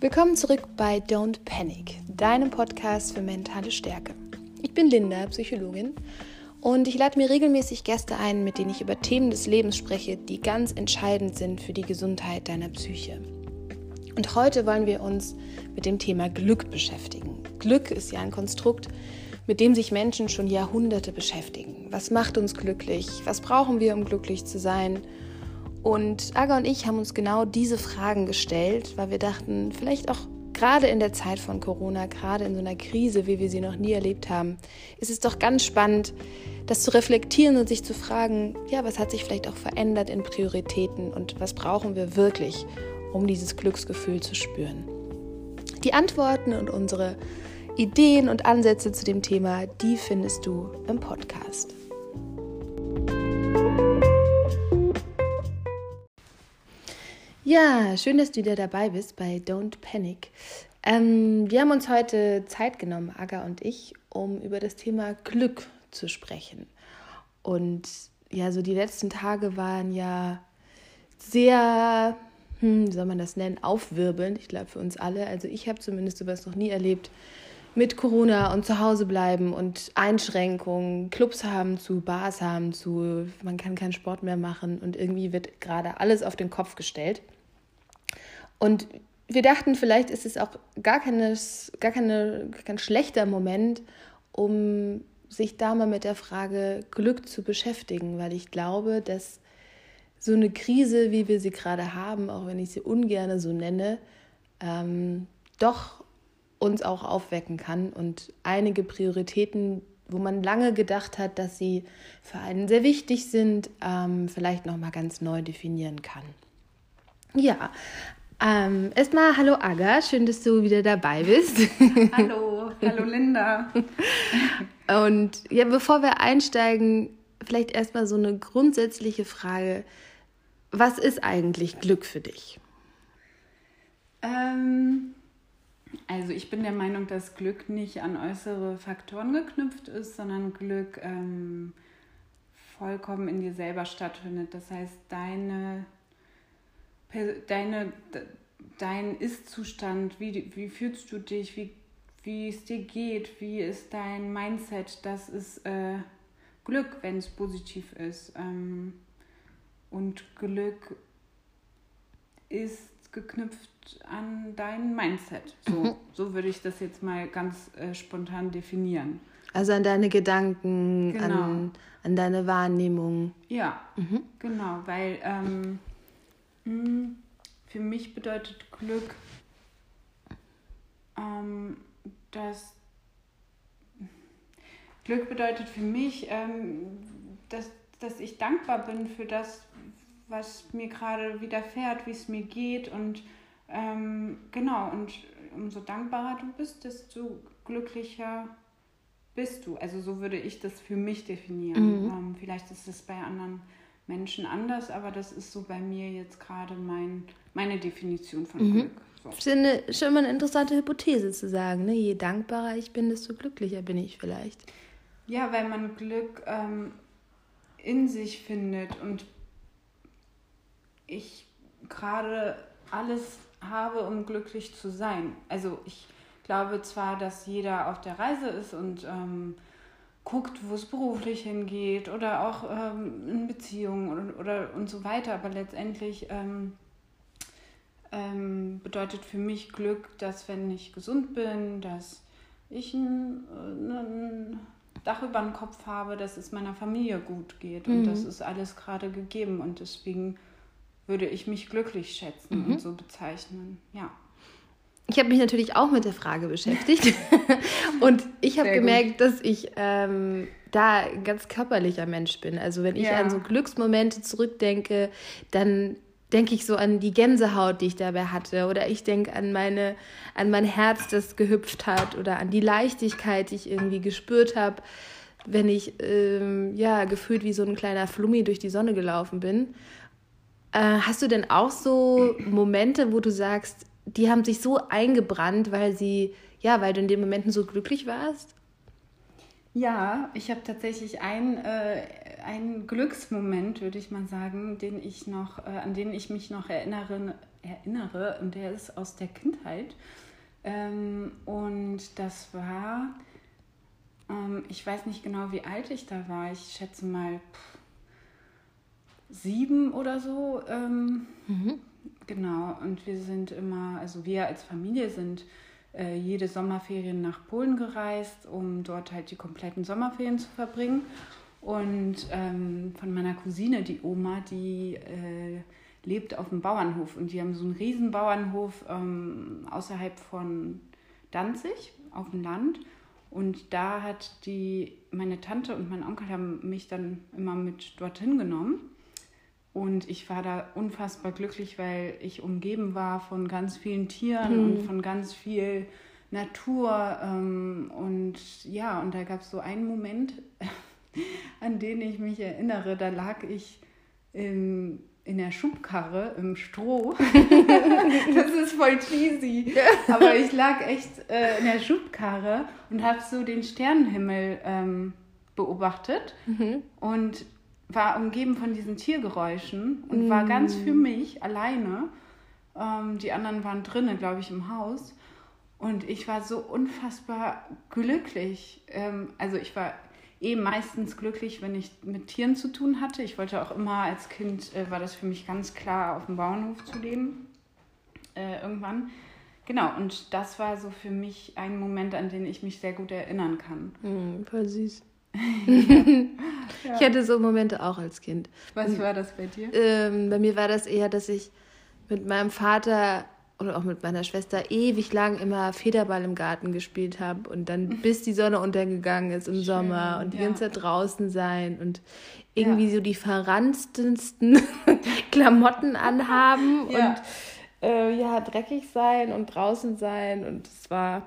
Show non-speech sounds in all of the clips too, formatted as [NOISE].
Willkommen zurück bei Don't Panic, deinem Podcast für mentale Stärke. Ich bin Linda, Psychologin, und ich lade mir regelmäßig Gäste ein, mit denen ich über Themen des Lebens spreche, die ganz entscheidend sind für die Gesundheit deiner Psyche. Und heute wollen wir uns mit dem Thema Glück beschäftigen. Glück ist ja ein Konstrukt, mit dem sich Menschen schon Jahrhunderte beschäftigen. Was macht uns glücklich? Was brauchen wir, um glücklich zu sein? Und Aga und ich haben uns genau diese Fragen gestellt, weil wir dachten, vielleicht auch gerade in der Zeit von Corona, gerade in so einer Krise, wie wir sie noch nie erlebt haben, ist es doch ganz spannend, das zu reflektieren und sich zu fragen, ja, was hat sich vielleicht auch verändert in Prioritäten und was brauchen wir wirklich, um dieses Glücksgefühl zu spüren. Die Antworten und unsere Ideen und Ansätze zu dem Thema, die findest du im Podcast. Ja, schön, dass du wieder dabei bist bei Don't Panic. Ähm, wir haben uns heute Zeit genommen, Aga und ich, um über das Thema Glück zu sprechen. Und ja, so die letzten Tage waren ja sehr, hm, wie soll man das nennen, aufwirbelnd, ich glaube für uns alle. Also ich habe zumindest sowas noch nie erlebt mit Corona und zu Hause bleiben und Einschränkungen, Clubs haben zu, Bars haben zu, man kann keinen Sport mehr machen und irgendwie wird gerade alles auf den Kopf gestellt. Und wir dachten, vielleicht ist es auch gar, keines, gar keine, kein schlechter Moment, um sich da mal mit der Frage Glück zu beschäftigen, weil ich glaube, dass so eine Krise, wie wir sie gerade haben, auch wenn ich sie ungern so nenne, ähm, doch uns auch aufwecken kann und einige Prioritäten, wo man lange gedacht hat, dass sie für einen sehr wichtig sind, ähm, vielleicht noch mal ganz neu definieren kann. Ja, ähm, erstmal hallo Aga, schön, dass du wieder dabei bist. [LAUGHS] hallo, hallo Linda. [LAUGHS] Und ja, bevor wir einsteigen, vielleicht erstmal so eine grundsätzliche Frage. Was ist eigentlich Glück für dich? Ähm, also ich bin der Meinung, dass Glück nicht an äußere Faktoren geknüpft ist, sondern Glück ähm, vollkommen in dir selber stattfindet. Das heißt, deine deine, dein Ist-Zustand, wie, wie fühlst du dich, wie, wie es dir geht, wie ist dein Mindset, das ist äh, Glück, wenn es positiv ist. Ähm, und Glück ist geknüpft an dein Mindset. So, mhm. so würde ich das jetzt mal ganz äh, spontan definieren. Also an deine Gedanken, genau. an, an deine Wahrnehmung. Ja, mhm. genau, weil ähm, hm, für mich bedeutet Glück, ähm, dass Glück bedeutet für mich, ähm, dass, dass ich dankbar bin für das, was mir gerade widerfährt, wie es mir geht und ähm, genau, und umso dankbarer du bist, desto glücklicher bist du. Also so würde ich das für mich definieren. Mhm. Ähm, vielleicht ist es bei anderen Menschen anders, aber das ist so bei mir jetzt gerade mein, meine Definition von mhm. Glück. So. Ich finde schon mal eine interessante Hypothese zu sagen, ne? je dankbarer ich bin, desto glücklicher bin ich vielleicht. Ja, weil man Glück ähm, in sich findet und ich gerade alles habe, um glücklich zu sein. Also ich glaube zwar, dass jeder auf der Reise ist und ähm, guckt, wo es beruflich hingeht oder auch ähm, in Beziehungen oder, oder und so weiter. Aber letztendlich ähm, ähm, bedeutet für mich Glück, dass wenn ich gesund bin, dass ich ein, ein Dach über den Kopf habe, dass es meiner Familie gut geht. Und mhm. das ist alles gerade gegeben. Und deswegen würde ich mich glücklich schätzen mhm. und so bezeichnen. Ja. Ich habe mich natürlich auch mit der Frage beschäftigt [LAUGHS] und ich habe gemerkt, dass ich ähm, da ein ganz körperlicher Mensch bin. Also wenn ich ja. an so Glücksmomente zurückdenke, dann denke ich so an die Gänsehaut, die ich dabei hatte, oder ich denke an meine, an mein Herz, das gehüpft hat, oder an die Leichtigkeit, die ich irgendwie gespürt habe, wenn ich ähm, ja gefühlt wie so ein kleiner Flummi durch die Sonne gelaufen bin. Äh, hast du denn auch so Momente, wo du sagst, die haben sich so eingebrannt, weil sie, ja, weil du in den Momenten so glücklich warst? Ja, ich habe tatsächlich ein, äh, ein Glücksmoment, würde ich mal sagen, den ich noch, äh, an den ich mich noch erinnere, erinnere und der ist aus der Kindheit. Ähm, und das war, ähm, ich weiß nicht genau, wie alt ich da war. Ich schätze mal pff, sieben oder so. Ähm, mhm. Genau. Und wir sind immer, also wir als Familie sind äh, jede Sommerferien nach Polen gereist, um dort halt die kompletten Sommerferien zu verbringen. Und ähm, von meiner Cousine, die Oma, die äh, lebt auf dem Bauernhof und die haben so einen riesen Bauernhof ähm, außerhalb von Danzig auf dem Land. Und da hat die, meine Tante und mein Onkel haben mich dann immer mit dorthin genommen. Und ich war da unfassbar glücklich, weil ich umgeben war von ganz vielen Tieren mhm. und von ganz viel Natur. Ähm, und ja, und da gab es so einen Moment, [LAUGHS] an den ich mich erinnere. Da lag ich im, in der Schubkarre im Stroh. [LAUGHS] das ist voll cheesy. Aber ich lag echt äh, in der Schubkarre und habe so den Sternenhimmel ähm, beobachtet mhm. und war umgeben von diesen Tiergeräuschen und mhm. war ganz für mich alleine. Ähm, die anderen waren drinnen, glaube ich, im Haus. Und ich war so unfassbar glücklich. Ähm, also ich war eh meistens glücklich, wenn ich mit Tieren zu tun hatte. Ich wollte auch immer als Kind, äh, war das für mich ganz klar, auf dem Bauernhof zu leben. Äh, irgendwann. Genau, und das war so für mich ein Moment, an den ich mich sehr gut erinnern kann. Mm, voll süß. [LAUGHS] ja. Ich hatte so Momente auch als Kind. Was war das bei dir? Ähm, bei mir war das eher, dass ich mit meinem Vater oder auch mit meiner Schwester ewig lang immer Federball im Garten gespielt habe und dann bis die Sonne untergegangen ist im Schön, Sommer und die ja. ganze Zeit draußen sein und irgendwie ja. so die verranztesten [LAUGHS] Klamotten anhaben [LAUGHS] ja. und äh, ja, dreckig sein und draußen sein und es war,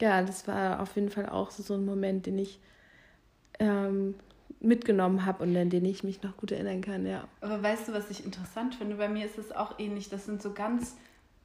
ja, das war auf jeden Fall auch so, so ein Moment, den ich ähm, mitgenommen habe und an den ich mich noch gut erinnern kann, ja. Aber weißt du, was ich interessant finde? Bei mir ist es auch ähnlich. Das sind so ganz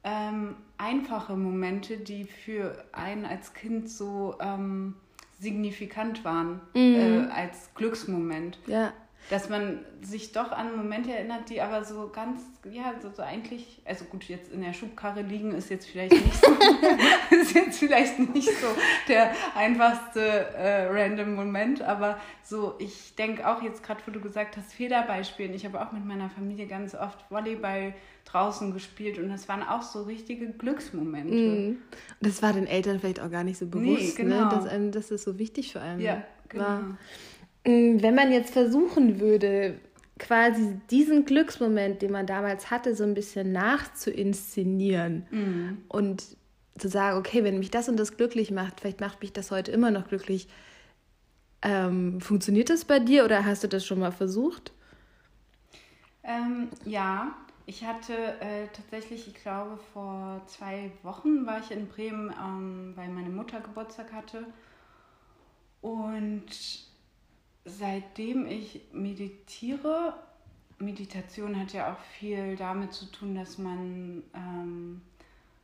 ähm, einfache Momente, die für einen als Kind so ähm, signifikant waren, mhm. äh, als Glücksmoment. Ja dass man sich doch an Momente erinnert, die aber so ganz, ja, so, so eigentlich, also gut, jetzt in der Schubkarre liegen ist jetzt vielleicht nicht so, [LAUGHS] ist jetzt vielleicht nicht so der einfachste äh, random Moment, aber so, ich denke auch jetzt gerade, wo du gesagt hast, Federbeispielen, ich habe auch mit meiner Familie ganz oft Volleyball draußen gespielt und das waren auch so richtige Glücksmomente. Mm. Das war den Eltern vielleicht auch gar nicht so bewusst, nee, genau. ne? dass, einem, dass das so wichtig für einen ja, genau. war. Mm, wenn man jetzt versuchen würde, quasi diesen Glücksmoment, den man damals hatte, so ein bisschen nachzuinszenieren mhm. und zu sagen, okay, wenn mich das und das glücklich macht, vielleicht macht mich das heute immer noch glücklich. Ähm, funktioniert das bei dir oder hast du das schon mal versucht? Ähm, ja, ich hatte äh, tatsächlich, ich glaube, vor zwei Wochen war ich in Bremen, ähm, weil meine Mutter Geburtstag hatte. Und seitdem ich meditiere, Meditation hat ja auch viel damit zu tun, dass man ähm,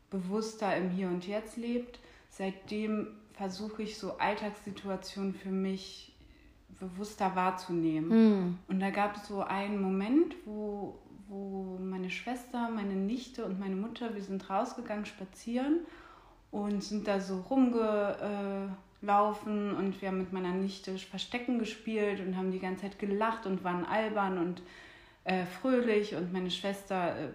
bewusster im Hier und Jetzt lebt. Seitdem versuche ich so Alltagssituationen für mich bewusster wahrzunehmen. Mhm. Und da gab es so einen Moment, wo, wo meine Schwester, meine Nichte und meine Mutter, wir sind rausgegangen spazieren und sind da so rumge... Äh, laufen und wir haben mit meiner Nichte Verstecken gespielt und haben die ganze Zeit gelacht und waren albern und äh, fröhlich und meine Schwester äh,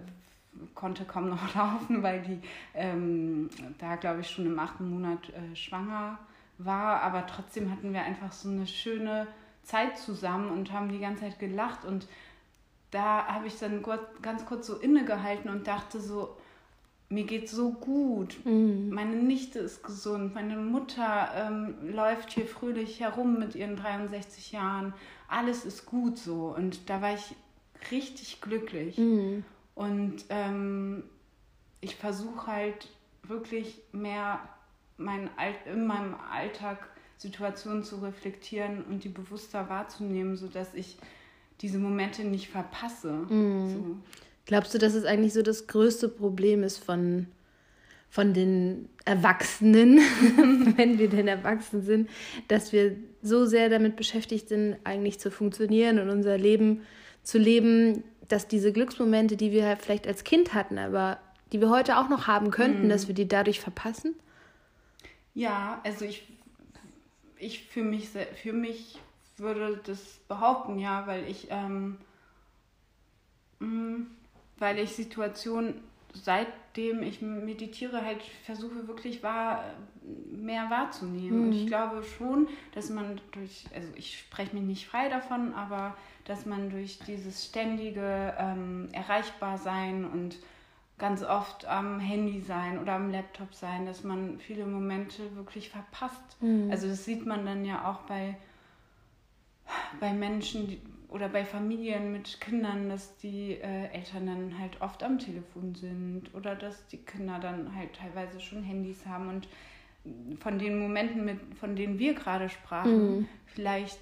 konnte kaum noch [LAUGHS] laufen, weil die ähm, da, glaube ich, schon im achten Monat äh, schwanger war. Aber trotzdem hatten wir einfach so eine schöne Zeit zusammen und haben die ganze Zeit gelacht. Und da habe ich dann ganz kurz so innegehalten und dachte so, mir geht so gut. Mhm. Meine Nichte ist gesund. Meine Mutter ähm, läuft hier fröhlich herum mit ihren 63 Jahren. Alles ist gut so. Und da war ich richtig glücklich. Mhm. Und ähm, ich versuche halt wirklich mehr mein in meinem Alltag Situationen zu reflektieren und die bewusster wahrzunehmen, sodass ich diese Momente nicht verpasse. Mhm. So. Glaubst du, dass es eigentlich so das größte Problem ist von, von den Erwachsenen, [LAUGHS] wenn wir denn erwachsen sind, dass wir so sehr damit beschäftigt sind, eigentlich zu funktionieren und unser Leben zu leben, dass diese Glücksmomente, die wir halt vielleicht als Kind hatten, aber die wir heute auch noch haben könnten, mhm. dass wir die dadurch verpassen? Ja, also ich, ich für mich, für mich würde das behaupten, ja, weil ich, ähm, weil ich Situationen, seitdem ich meditiere, halt versuche wirklich wahr, mehr wahrzunehmen. Mhm. Und ich glaube schon, dass man durch, also ich spreche mich nicht frei davon, aber dass man durch dieses ständige ähm, Erreichbarsein und ganz oft am Handy sein oder am Laptop sein, dass man viele Momente wirklich verpasst. Mhm. Also das sieht man dann ja auch bei, bei Menschen die, oder bei Familien mit Kindern, dass die äh, Eltern dann halt oft am Telefon sind oder dass die Kinder dann halt teilweise schon Handys haben und von den Momenten, mit, von denen wir gerade sprachen, mhm. vielleicht,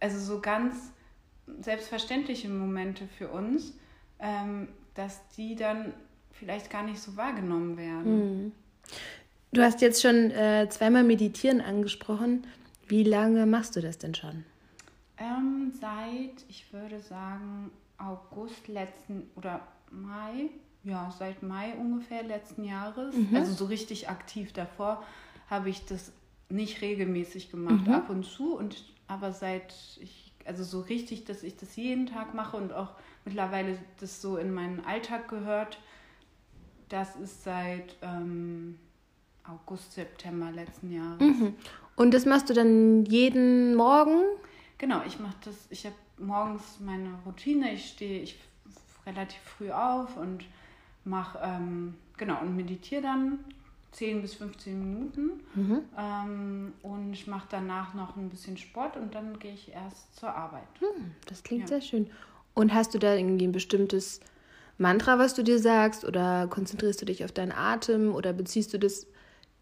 also so ganz selbstverständliche Momente für uns, ähm, dass die dann vielleicht gar nicht so wahrgenommen werden. Mhm. Du hast jetzt schon äh, zweimal Meditieren angesprochen. Wie lange machst du das denn schon? Ähm, seit, ich würde sagen, August letzten oder Mai, ja, seit Mai ungefähr letzten Jahres. Mhm. Also so richtig aktiv davor habe ich das nicht regelmäßig gemacht, mhm. ab und zu. Und aber seit ich, also so richtig, dass ich das jeden Tag mache und auch mittlerweile das so in meinen Alltag gehört, das ist seit ähm, August, September letzten Jahres. Mhm. Und das machst du dann jeden Morgen? Genau, ich mache das, ich habe morgens meine Routine, ich stehe ich relativ früh auf und mache, ähm, genau, und meditiere dann 10 bis 15 Minuten mhm. ähm, und ich mache danach noch ein bisschen Sport und dann gehe ich erst zur Arbeit. Hm, das klingt ja. sehr schön. Und hast du da irgendwie ein bestimmtes Mantra, was du dir sagst? Oder konzentrierst du dich auf deinen Atem? Oder beziehst du das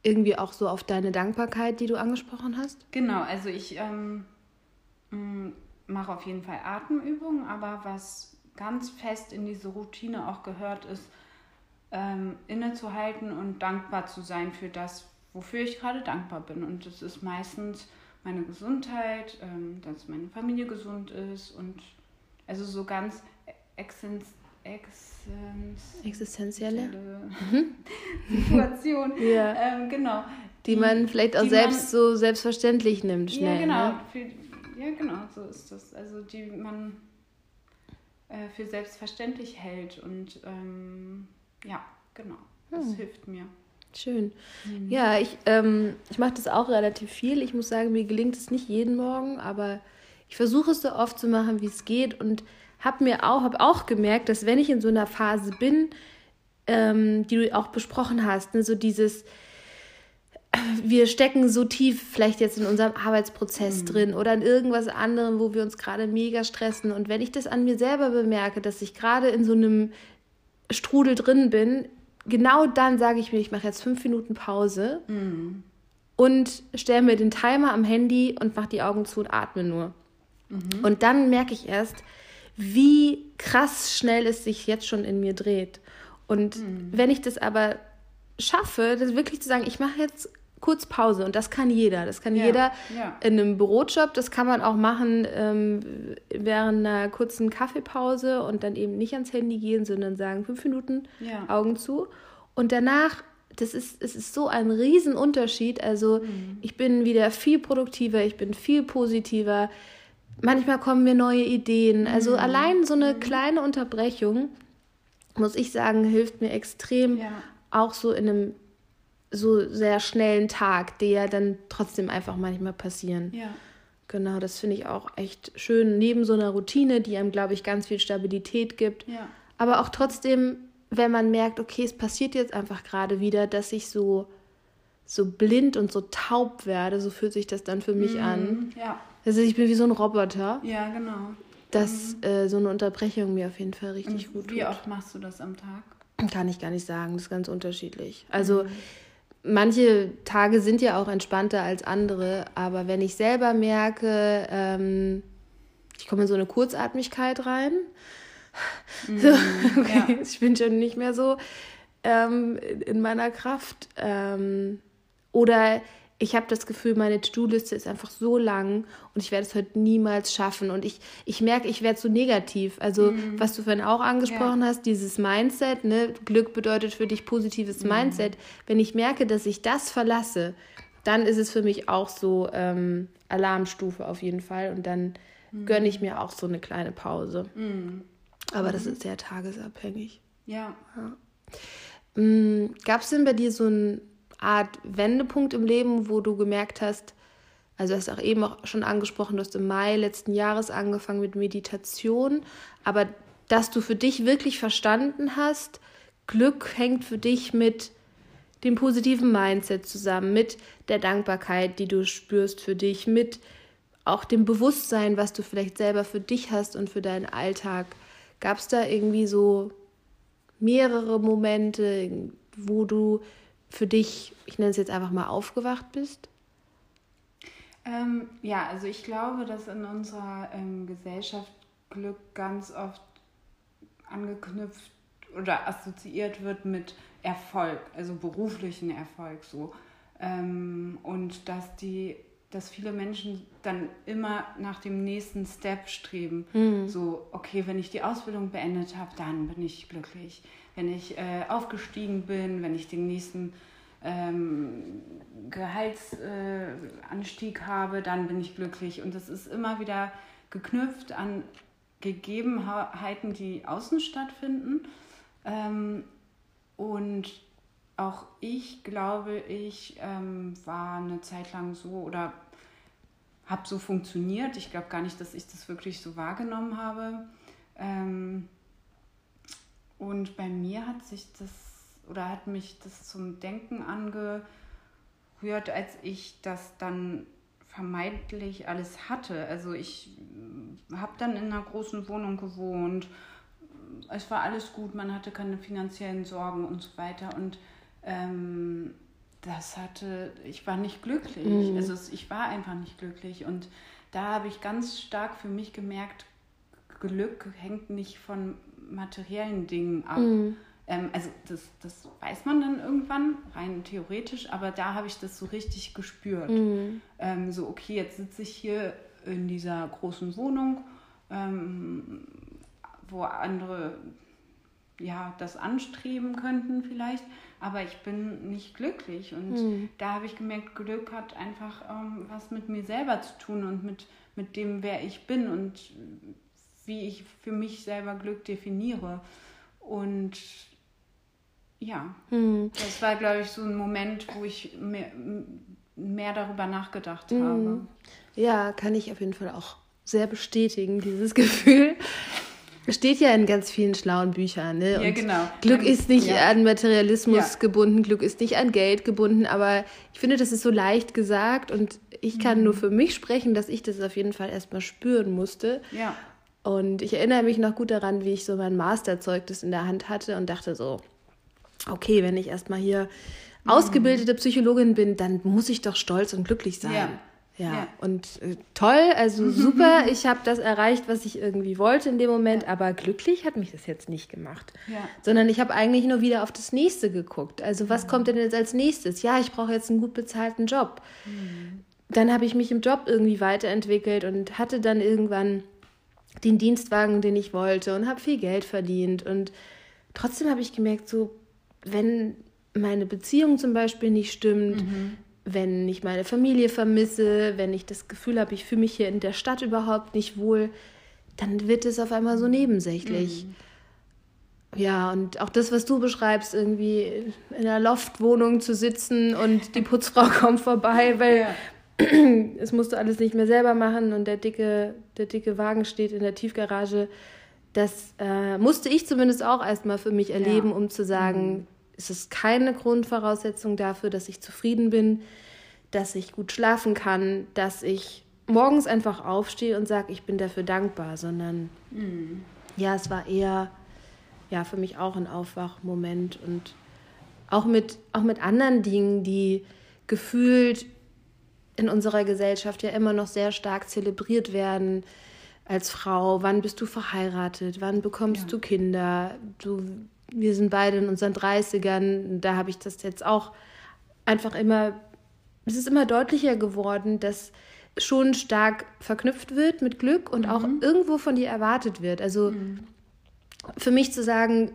irgendwie auch so auf deine Dankbarkeit, die du angesprochen hast? Genau, also ich ähm, mache auf jeden Fall Atemübungen, aber was ganz fest in diese Routine auch gehört, ist, ähm, innezuhalten und dankbar zu sein für das, wofür ich gerade dankbar bin. Und das ist meistens meine Gesundheit, ähm, dass meine Familie gesund ist und also so ganz existenziell Exzens existenzielle [LAUGHS] Situation. ja. Ähm, genau. Die, die, man vielleicht auch selbst man, so selbstverständlich nimmt, schnell. Ja, genau. Ne? Für, ja, genau, so ist das. Also die man äh, für selbstverständlich hält. Und ähm, ja, genau. Das hm. hilft mir. Schön. Mhm. Ja, ich, ähm, ich mache das auch relativ viel. Ich muss sagen, mir gelingt es nicht jeden Morgen, aber ich versuche es so oft zu machen, wie es geht. Und habe mir auch, hab auch gemerkt, dass wenn ich in so einer Phase bin, ähm, die du auch besprochen hast, ne, so dieses, wir stecken so tief vielleicht jetzt in unserem Arbeitsprozess mhm. drin oder in irgendwas anderem, wo wir uns gerade mega stressen. Und wenn ich das an mir selber bemerke, dass ich gerade in so einem Strudel drin bin, genau dann sage ich mir, ich mache jetzt fünf Minuten Pause mhm. und stelle mir den Timer am Handy und mache die Augen zu und atme nur. Mhm. Und dann merke ich erst, wie krass schnell es sich jetzt schon in mir dreht. Und mhm. wenn ich das aber schaffe, das wirklich zu sagen, ich mache jetzt kurz Pause und das kann jeder. Das kann ja, jeder ja. in einem Bürojob, das kann man auch machen ähm, während einer kurzen Kaffeepause und dann eben nicht ans Handy gehen, sondern sagen, fünf Minuten ja. Augen zu. Und danach, das ist, es ist so ein Riesenunterschied. Also mhm. ich bin wieder viel produktiver, ich bin viel positiver manchmal kommen mir neue Ideen. Also mhm. allein so eine mhm. kleine Unterbrechung, muss ich sagen, hilft mir extrem, ja. auch so in einem so sehr schnellen Tag, der ja dann trotzdem einfach manchmal passieren. Ja. Genau, das finde ich auch echt schön. Neben so einer Routine, die einem, glaube ich, ganz viel Stabilität gibt. Ja. Aber auch trotzdem, wenn man merkt, okay, es passiert jetzt einfach gerade wieder, dass ich so, so blind und so taub werde, so fühlt sich das dann für mich mhm. an. Ja. Also ich bin wie so ein Roboter. Ja, genau. Dass mhm. äh, so eine Unterbrechung mir auf jeden Fall richtig Und gut tut. Wie oft machst du das am Tag? Kann ich gar nicht sagen, das ist ganz unterschiedlich. Also mhm. Manche Tage sind ja auch entspannter als andere, aber wenn ich selber merke, ähm, ich komme in so eine Kurzatmigkeit rein, mhm. so, [LAUGHS] okay, ja. ich bin schon nicht mehr so ähm, in meiner Kraft. Ähm, oder ich habe das Gefühl, meine To-Do-Liste ist einfach so lang und ich werde es heute niemals schaffen. Und ich, ich merke, ich werde so negativ. Also, mhm. was du vorhin auch angesprochen ja. hast, dieses Mindset, ne? Glück bedeutet für dich positives mhm. Mindset. Wenn ich merke, dass ich das verlasse, dann ist es für mich auch so ähm, Alarmstufe auf jeden Fall. Und dann mhm. gönne ich mir auch so eine kleine Pause. Mhm. Aber das mhm. ist sehr tagesabhängig. Ja. ja. Mm, Gab es denn bei dir so ein Art Wendepunkt im Leben, wo du gemerkt hast, also du hast auch eben auch schon angesprochen, du hast im Mai letzten Jahres angefangen mit Meditation, aber dass du für dich wirklich verstanden hast, Glück hängt für dich mit dem positiven Mindset zusammen, mit der Dankbarkeit, die du spürst für dich, mit auch dem Bewusstsein, was du vielleicht selber für dich hast und für deinen Alltag. Gab es da irgendwie so mehrere Momente, wo du für dich, ich nenne es jetzt einfach mal, aufgewacht bist? Ähm, ja, also ich glaube, dass in unserer ähm, Gesellschaft Glück ganz oft angeknüpft oder assoziiert wird mit Erfolg, also beruflichen Erfolg so. Ähm, und dass die, dass viele Menschen dann immer nach dem nächsten Step streben. Mhm. So, okay, wenn ich die Ausbildung beendet habe, dann bin ich glücklich wenn ich äh, aufgestiegen bin, wenn ich den nächsten ähm, Gehaltsanstieg äh, habe, dann bin ich glücklich. Und das ist immer wieder geknüpft an Gegebenheiten, die außen stattfinden. Ähm, und auch ich, glaube ich, ähm, war eine Zeit lang so oder habe so funktioniert. Ich glaube gar nicht, dass ich das wirklich so wahrgenommen habe. Ähm, und bei mir hat sich das oder hat mich das zum Denken angehört, als ich das dann vermeintlich alles hatte. Also ich äh, habe dann in einer großen Wohnung gewohnt. Es war alles gut, man hatte keine finanziellen Sorgen und so weiter. Und ähm, das hatte, ich war nicht glücklich. Mhm. Also ich war einfach nicht glücklich. Und da habe ich ganz stark für mich gemerkt, Glück hängt nicht von materiellen Dingen ab. Mhm. Ähm, also das, das weiß man dann irgendwann, rein theoretisch, aber da habe ich das so richtig gespürt. Mhm. Ähm, so, okay, jetzt sitze ich hier in dieser großen Wohnung, ähm, wo andere ja das anstreben könnten vielleicht, aber ich bin nicht glücklich. Und mhm. da habe ich gemerkt, Glück hat einfach ähm, was mit mir selber zu tun und mit, mit dem, wer ich bin und wie ich für mich selber Glück definiere. Und ja, hm. das war, glaube ich, so ein Moment, wo ich mehr, mehr darüber nachgedacht hm. habe. Ja, kann ich auf jeden Fall auch sehr bestätigen, dieses [LAUGHS] Gefühl. Steht ja in ganz vielen schlauen Büchern. Ne? Und ja, genau. Glück ist nicht ja. an Materialismus ja. gebunden, Glück ist nicht an Geld gebunden, aber ich finde, das ist so leicht gesagt und ich kann mhm. nur für mich sprechen, dass ich das auf jeden Fall erstmal spüren musste. Ja. Und ich erinnere mich noch gut daran, wie ich so mein Masterzeugnis in der Hand hatte und dachte so, okay, wenn ich erstmal hier mhm. ausgebildete Psychologin bin, dann muss ich doch stolz und glücklich sein. Ja. Ja, ja. und äh, toll, also [LAUGHS] super, ich habe das erreicht, was ich irgendwie wollte in dem Moment, aber glücklich hat mich das jetzt nicht gemacht. Ja. Sondern ich habe eigentlich nur wieder auf das nächste geguckt. Also was mhm. kommt denn jetzt als nächstes? Ja, ich brauche jetzt einen gut bezahlten Job. Mhm. Dann habe ich mich im Job irgendwie weiterentwickelt und hatte dann irgendwann den Dienstwagen, den ich wollte und habe viel Geld verdient. Und trotzdem habe ich gemerkt, so, wenn meine Beziehung zum Beispiel nicht stimmt, mhm. Wenn ich meine Familie vermisse, wenn ich das Gefühl habe, ich fühle mich hier in der Stadt überhaupt nicht wohl, dann wird es auf einmal so nebensächlich. Mhm. Ja, und auch das, was du beschreibst, irgendwie in einer Loftwohnung zu sitzen und die Putzfrau [LAUGHS] kommt vorbei, weil ja [CLEARS THROAT] es musste alles nicht mehr selber machen und der dicke, der dicke Wagen steht in der Tiefgarage. Das äh, musste ich zumindest auch erstmal für mich erleben, ja. um zu sagen, es ist keine Grundvoraussetzung dafür, dass ich zufrieden bin, dass ich gut schlafen kann, dass ich morgens einfach aufstehe und sage, ich bin dafür dankbar, sondern mhm. ja, es war eher ja für mich auch ein Aufwachmoment und auch mit, auch mit anderen Dingen, die gefühlt in unserer Gesellschaft ja immer noch sehr stark zelebriert werden als Frau. Wann bist du verheiratet? Wann bekommst ja. du Kinder? Du wir sind beide in unseren 30ern, da habe ich das jetzt auch einfach immer, es ist immer deutlicher geworden, dass schon stark verknüpft wird mit Glück und mhm. auch irgendwo von dir erwartet wird. Also mhm. für mich zu sagen,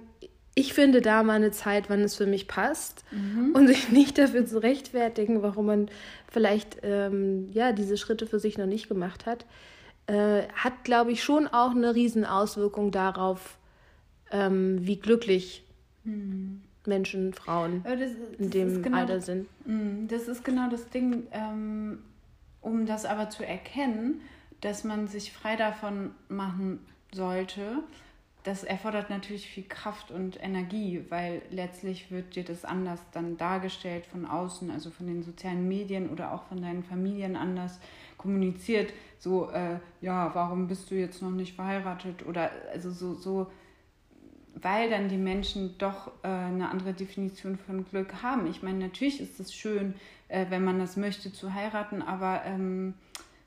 ich finde da mal eine Zeit, wann es für mich passt mhm. und sich nicht dafür zu rechtfertigen, warum man vielleicht ähm, ja diese Schritte für sich noch nicht gemacht hat, äh, hat, glaube ich, schon auch eine riesen Auswirkung darauf, ähm, wie glücklich mhm. Menschen, Frauen das, das in dem genau, Alter sind. Mhm, das ist genau das Ding, ähm, um das aber zu erkennen, dass man sich frei davon machen sollte. Das erfordert natürlich viel Kraft und Energie, weil letztlich wird dir das anders dann dargestellt von außen, also von den sozialen Medien oder auch von deinen Familien anders kommuniziert. So, äh, ja, warum bist du jetzt noch nicht verheiratet? Oder also so, so weil dann die Menschen doch äh, eine andere Definition von Glück haben. Ich meine, natürlich ist es schön, äh, wenn man das möchte, zu heiraten, aber ähm,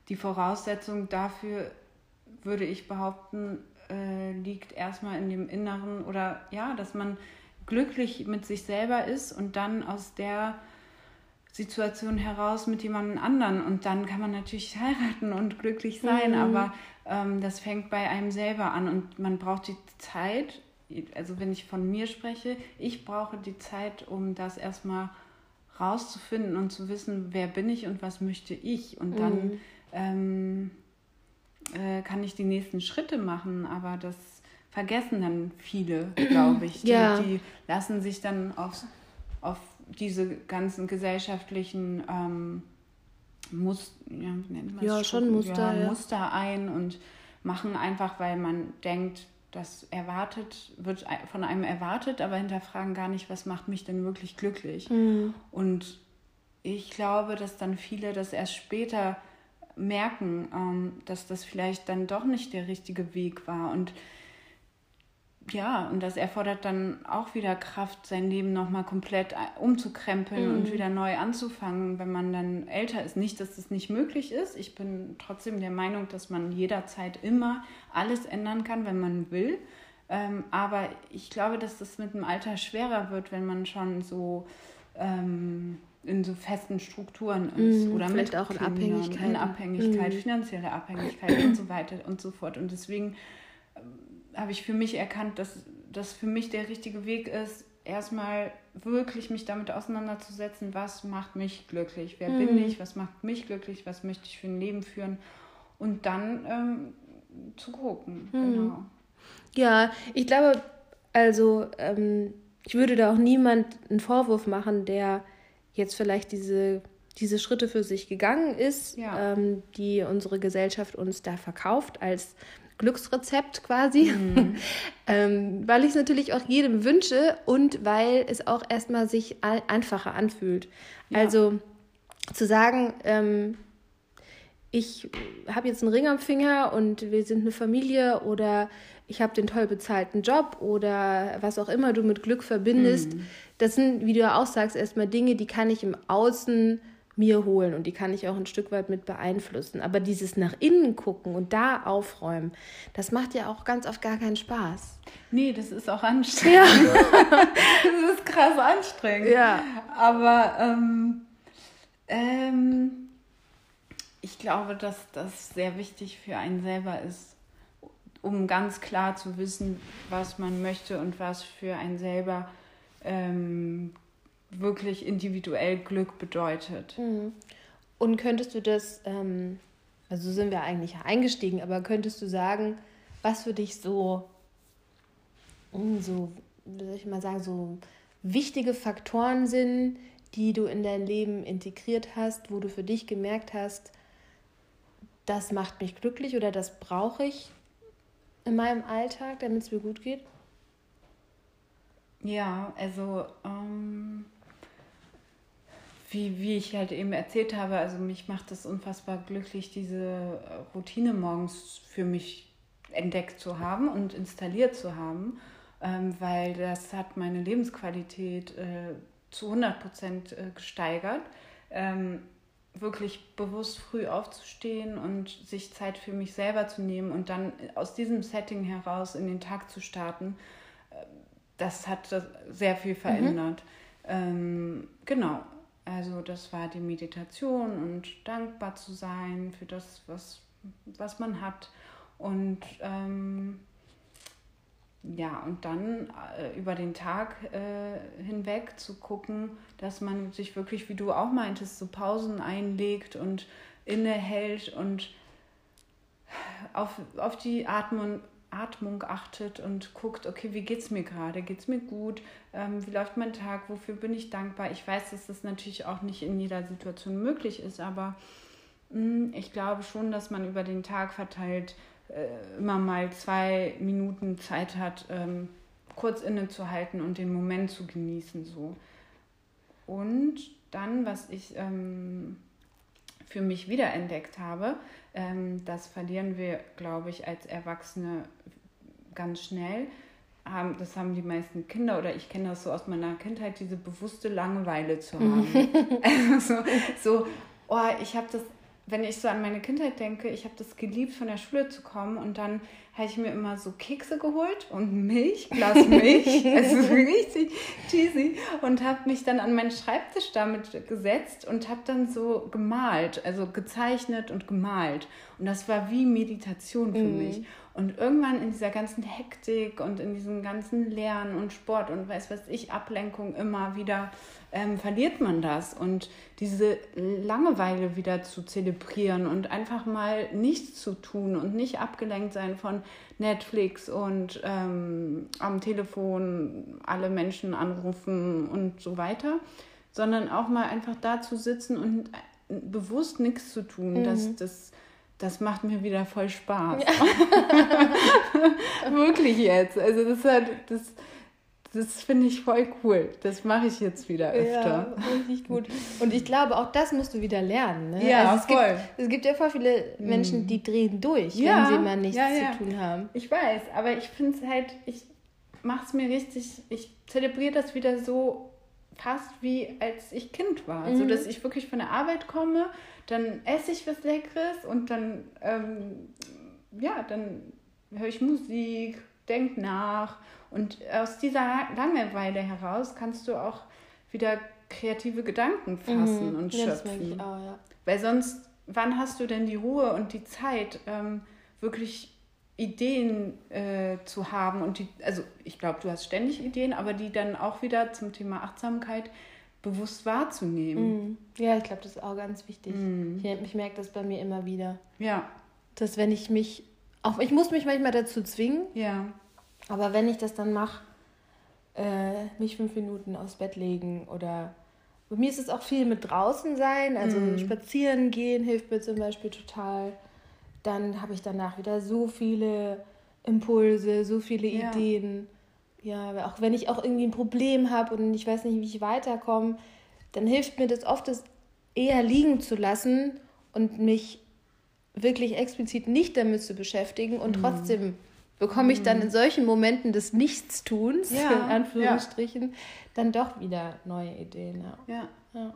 die Voraussetzung dafür, würde ich behaupten, äh, liegt erstmal in dem Inneren oder ja, dass man glücklich mit sich selber ist und dann aus der Situation heraus mit jemandem anderen und dann kann man natürlich [LAUGHS] heiraten und glücklich sein, mhm. aber ähm, das fängt bei einem selber an und man braucht die Zeit also wenn ich von mir spreche, ich brauche die Zeit, um das erstmal rauszufinden und zu wissen, wer bin ich und was möchte ich. Und dann mhm. ähm, äh, kann ich die nächsten Schritte machen, aber das vergessen dann viele, glaube ich. [CLEARS THROAT] Die, ja. die lassen sich dann auf, auf diese ganzen gesellschaftlichen ähm, Must, ja, ja, schon Muster, ja, Muster ein und machen einfach, weil man denkt, das erwartet, wird von einem erwartet, aber hinterfragen gar nicht, was macht mich denn wirklich glücklich. Mhm. Und ich glaube, dass dann viele das erst später merken, ähm, dass das vielleicht dann doch nicht der richtige Weg war. Und ja, und das erfordert dann auch wieder Kraft, sein Leben nochmal komplett umzukrempeln mhm. und wieder neu anzufangen, wenn man dann älter ist. Nicht, dass das nicht möglich ist. Ich bin trotzdem der Meinung, dass man jederzeit immer alles ändern kann, wenn man will. Ähm, aber ich glaube, dass das mit dem Alter schwerer wird, wenn man schon so ähm, in so festen Strukturen ist. Mhm, oder mit auch in Abhängigkeit. In Abhängigkeit, mhm. finanzielle Abhängigkeit und so weiter und so fort. Und deswegen habe ich für mich erkannt, dass das für mich der richtige Weg ist, erstmal wirklich mich damit auseinanderzusetzen, was macht mich glücklich, wer mhm. bin ich, was macht mich glücklich, was möchte ich für ein Leben führen und dann ähm, zu gucken. Mhm. Genau. Ja, ich glaube, also ähm, ich würde da auch niemand einen Vorwurf machen, der jetzt vielleicht diese, diese Schritte für sich gegangen ist, ja. ähm, die unsere Gesellschaft uns da verkauft als Glücksrezept quasi, mhm. [LAUGHS] ähm, weil ich es natürlich auch jedem wünsche und weil es auch erstmal sich einfacher anfühlt. Ja. Also zu sagen, ähm, ich habe jetzt einen Ring am Finger und wir sind eine Familie oder ich habe den toll bezahlten Job oder was auch immer du mit Glück verbindest. Mhm. Das sind, wie du ja auch sagst, erstmal Dinge, die kann ich im Außen mir holen und die kann ich auch ein Stück weit mit beeinflussen. Aber dieses nach innen gucken und da aufräumen, das macht ja auch ganz oft gar keinen Spaß. Nee, das ist auch anstrengend. Ja. [LAUGHS] das ist krass anstrengend. Ja. Aber ähm, ähm, ich glaube, dass das sehr wichtig für einen selber ist, um ganz klar zu wissen, was man möchte und was für einen selber ähm, wirklich individuell Glück bedeutet. Mhm. Und könntest du das, ähm, also sind wir eigentlich eingestiegen, aber könntest du sagen, was für dich so, hm, so, wie soll ich mal sagen, so wichtige Faktoren sind, die du in dein Leben integriert hast, wo du für dich gemerkt hast, das macht mich glücklich oder das brauche ich in meinem Alltag, damit es mir gut geht? Ja, also ähm, wie, wie ich halt eben erzählt habe, also mich macht es unfassbar glücklich, diese Routine morgens für mich entdeckt zu haben und installiert zu haben, ähm, weil das hat meine Lebensqualität äh, zu 100 Prozent äh, gesteigert. Ähm, wirklich bewusst früh aufzustehen und sich Zeit für mich selber zu nehmen und dann aus diesem Setting heraus in den Tag zu starten, das hat sehr viel verändert. Mhm. Genau, also das war die Meditation und dankbar zu sein für das, was, was man hat. Und ähm, ja, und dann äh, über den Tag äh, hinweg zu gucken, dass man sich wirklich, wie du auch meintest, so Pausen einlegt und innehält und auf, auf die Atmung, Atmung achtet und guckt, okay, wie geht es mir gerade? Geht es mir gut? Ähm, wie läuft mein Tag? Wofür bin ich dankbar? Ich weiß, dass das natürlich auch nicht in jeder Situation möglich ist, aber mh, hm, ich glaube schon, dass man über den Tag verteilt äh, immer mal zwei Minuten Zeit hat, ähm, kurz innezuhalten und den Moment zu genießen. So. Und dann, was ich ähm, für mich wiederentdeckt habe, ähm, das verlieren wir, glaube ich, als Erwachsene ganz schnell. Haben, das haben die meisten Kinder oder ich kenne das so aus meiner Kindheit, diese bewusste Langeweile zu haben. [LAUGHS] also so, oh, ich habe das wenn ich so an meine Kindheit denke, ich habe das geliebt, von der Schule zu kommen und dann habe ich mir immer so Kekse geholt und Milch, Glas [LAUGHS] Milch, also richtig cheesy und habe mich dann an meinen Schreibtisch damit gesetzt und habe dann so gemalt, also gezeichnet und gemalt und das war wie Meditation für mhm. mich. Und irgendwann in dieser ganzen Hektik und in diesem ganzen Lernen und Sport und weiß was ich, Ablenkung immer wieder ähm, verliert man das. Und diese Langeweile wieder zu zelebrieren und einfach mal nichts zu tun und nicht abgelenkt sein von Netflix und ähm, am Telefon alle Menschen anrufen und so weiter, sondern auch mal einfach da zu sitzen und bewusst nichts zu tun, mhm. das, das, das macht mir wieder voll Spaß. Ja. [LAUGHS] Wirklich jetzt. Also das hat das das finde ich voll cool. Das mache ich jetzt wieder öfter. Ja, richtig gut. Und ich glaube, auch das musst du wieder lernen. Ne? Ja, also es voll. Gibt, es gibt ja voll viele Menschen, die drehen durch, ja, wenn sie mal nichts ja, ja. zu tun haben. Ich weiß, aber ich finde es halt, ich mache es mir richtig, ich zelebriere das wieder so fast wie als ich Kind war. Mhm. So dass ich wirklich von der Arbeit komme, dann esse ich was Leckeres und dann, ähm, ja, dann höre ich Musik, denke nach und aus dieser Langeweile heraus kannst du auch wieder kreative Gedanken fassen mhm. und schöpfen. Auch, ja. Weil sonst, wann hast du denn die Ruhe und die Zeit, ähm, wirklich Ideen äh, zu haben? Und die, also ich glaube, du hast ständig Ideen, aber die dann auch wieder zum Thema Achtsamkeit bewusst wahrzunehmen. Mhm. Ja, ich glaube, das ist auch ganz wichtig. Mhm. Ich, ich merke das bei mir immer wieder. Ja. Dass wenn ich mich, auch ich muss mich manchmal dazu zwingen, ja. Aber wenn ich das dann mache, äh, mich fünf Minuten aufs Bett legen oder bei mir ist es auch viel mit draußen sein, also mm. spazieren gehen hilft mir zum Beispiel total. Dann habe ich danach wieder so viele Impulse, so viele ja. Ideen. Ja, auch wenn ich auch irgendwie ein Problem habe und ich weiß nicht, wie ich weiterkomme, dann hilft mir das oft, das eher liegen zu lassen und mich wirklich explizit nicht damit zu beschäftigen und mm. trotzdem bekomme ich dann mhm. in solchen Momenten des Nichtstuns, ja, in Anführungsstrichen, ja. dann doch wieder neue Ideen. Ja, ja. ja.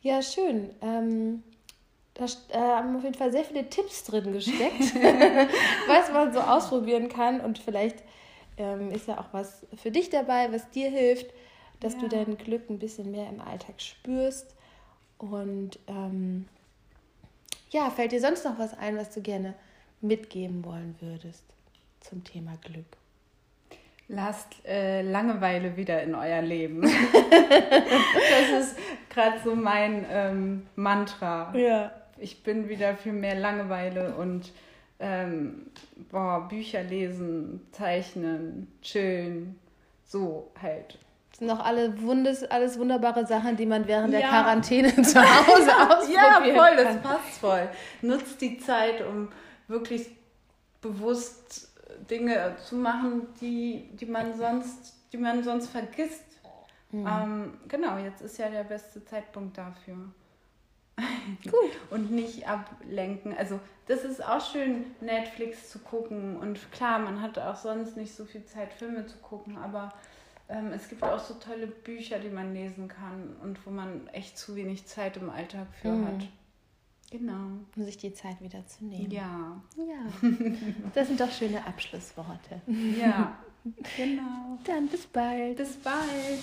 ja schön. Ähm, da äh, haben auf jeden Fall sehr viele Tipps drin gesteckt, [LAUGHS] was man so ausprobieren kann. Und vielleicht ähm, ist ja auch was für dich dabei, was dir hilft, dass ja. du dein Glück ein bisschen mehr im Alltag spürst. Und ähm, ja, fällt dir sonst noch was ein, was du gerne mitgeben wollen würdest? zum Thema Glück? Lasst äh, Langeweile wieder in euer Leben. [LAUGHS] das ist gerade so mein ähm, Mantra. Ja. Ich bin wieder für mehr Langeweile und ähm, boah, Bücher lesen, zeichnen, chillen, so halt. Das sind noch alle Wundes, alles wunderbare Sachen, die man während ja. der Quarantäne [LAUGHS] zu Hause ausprobiert. ja, voll, das passt voll. Nutzt die Zeit, um wirklich bewusst Dinge zu machen, die, die, man, sonst, die man sonst vergisst. Mhm. Ähm, genau, jetzt ist ja der beste Zeitpunkt dafür. Gut. [LAUGHS] und nicht ablenken. Also das ist auch schön, Netflix zu gucken. Und klar, man hat auch sonst nicht so viel Zeit, Filme zu gucken, aber ähm, es gibt auch so tolle Bücher, die man lesen kann und wo man echt zu wenig Zeit im Alltag für mhm. hat. Genau. Um sich die Zeit wieder zu nehmen. Ja. Ja. Das sind doch schöne Abschlussworte. Ja. Genau. Dann bis bald. Bis bald.